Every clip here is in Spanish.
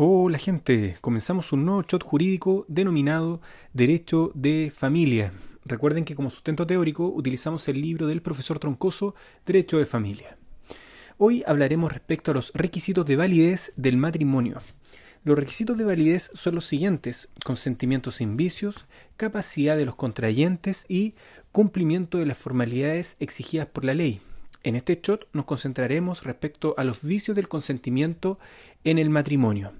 Hola gente, comenzamos un nuevo shot jurídico denominado Derecho de Familia. Recuerden que como sustento teórico utilizamos el libro del profesor Troncoso Derecho de Familia. Hoy hablaremos respecto a los requisitos de validez del matrimonio. Los requisitos de validez son los siguientes, consentimiento sin vicios, capacidad de los contrayentes y cumplimiento de las formalidades exigidas por la ley. En este shot nos concentraremos respecto a los vicios del consentimiento en el matrimonio.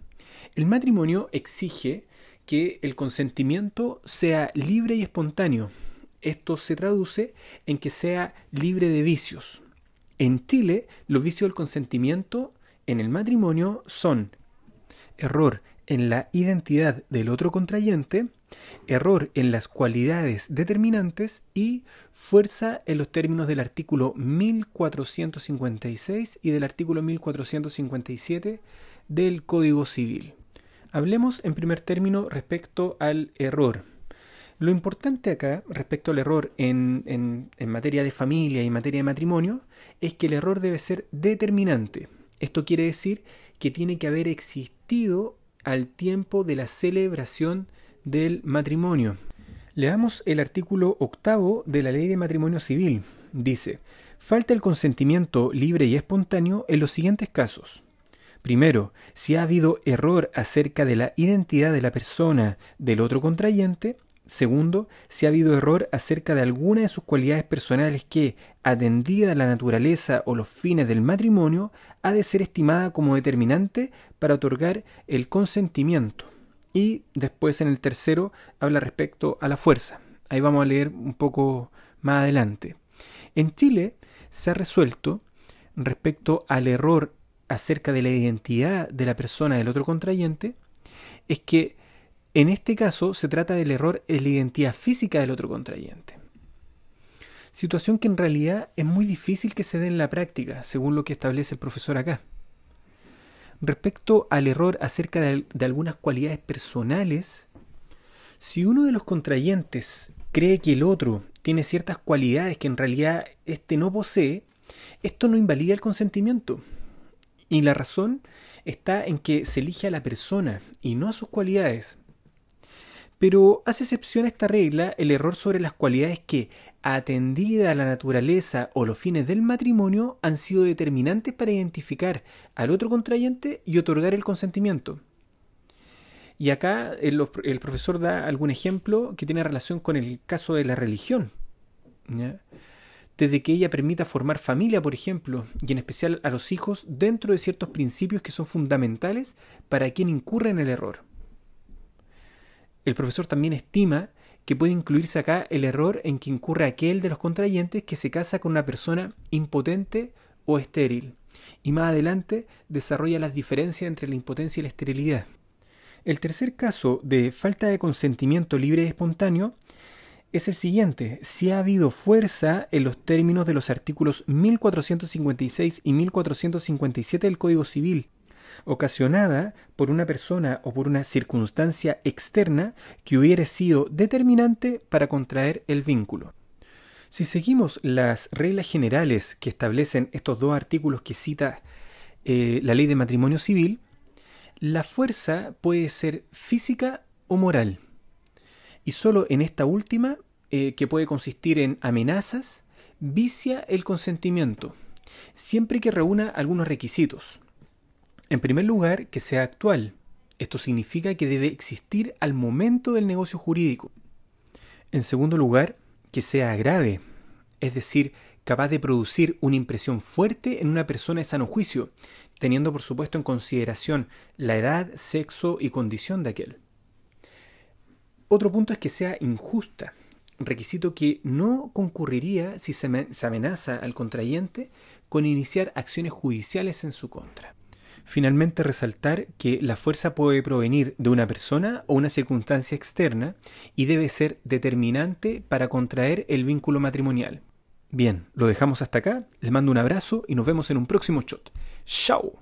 El matrimonio exige que el consentimiento sea libre y espontáneo. Esto se traduce en que sea libre de vicios. En Chile, los vicios del consentimiento en el matrimonio son error en la identidad del otro contrayente, error en las cualidades determinantes y fuerza en los términos del artículo 1456 y del artículo 1457 del Código Civil. Hablemos en primer término respecto al error. Lo importante acá, respecto al error en, en, materia de familia y en materia de matrimonio, es que el error debe ser determinante. Esto quiere decir que tiene que haber existido al tiempo de la celebración del matrimonio. Leamos el artículo octavo de la Ley de Matrimonio Civil. Dice, falta el consentimiento libre y espontáneo en los siguientes casos. Primero, si ha habido error acerca de la identidad de la persona del otro contrayente. Segundo, si ha habido error acerca de alguna de sus cualidades personales que, atendida la naturaleza o los fines del matrimonio, ha de ser estimada como determinante para otorgar el consentimiento. Y después en el tercero habla respecto a la fuerza. Ahí vamos a leer un poco más adelante. En Chile se ha resuelto respecto al error acerca de la identidad de la persona del otro contrayente es que en este caso se trata del error en la identidad física del otro contrayente. Situación que en realidad es muy difícil que se dé en la práctica, según lo que establece el profesor acá. Respecto al error acerca de, algunas cualidades personales, si uno de los contrayentes cree que el otro tiene ciertas cualidades que en realidad éste no posee, esto no invalida el consentimiento, y la razón está en que se elige a la persona y no a sus cualidades. Pero hace excepción a esta regla el error sobre las cualidades que, atendida a la naturaleza o los fines del matrimonio, han sido determinantes para identificar al otro contrayente y otorgar el consentimiento. Y acá el, el profesor da algún ejemplo que tiene relación con el caso de la religión desde que ella permita formar familia, por ejemplo, y en especial a los hijos, dentro de ciertos principios que son fundamentales para quien incurre en el error. El profesor también estima que puede incluirse acá el error en que incurre aquel de los contrayentes que se casa con una persona impotente o estéril, y más adelante desarrolla las diferencias entre la impotencia y la esterilidad. El tercer caso de falta de consentimiento libre y espontáneo es el siguiente. Si ha habido fuerza en los términos de los artículos 1456 y 1457 del Código Civil, ocasionada por una persona o por una circunstancia externa que hubiera sido determinante para contraer el vínculo. Si seguimos las reglas generales que establecen estos dos artículos que cita eh, la ley de matrimonio civil, la fuerza puede ser física o moral y solo en esta última, eh, que puede consistir en amenazas, vicia el consentimiento, siempre que reúna algunos requisitos. En primer lugar, que sea actual. Esto significa que debe existir al momento del negocio jurídico. En segundo lugar, que sea grave, es decir, capaz de producir una impresión fuerte en una persona de sano juicio, teniendo por supuesto en consideración la edad, sexo y condición de aquel. Otro punto es que sea injusta, requisito que no concurriría si se, amenaza al contrayente con iniciar acciones judiciales en su contra. Finalmente, resaltar que la fuerza puede provenir de una persona o una circunstancia externa y debe ser determinante para contraer el vínculo matrimonial. Bien, lo dejamos hasta acá, les mando un abrazo y nos vemos en un próximo shot. ¡Chao!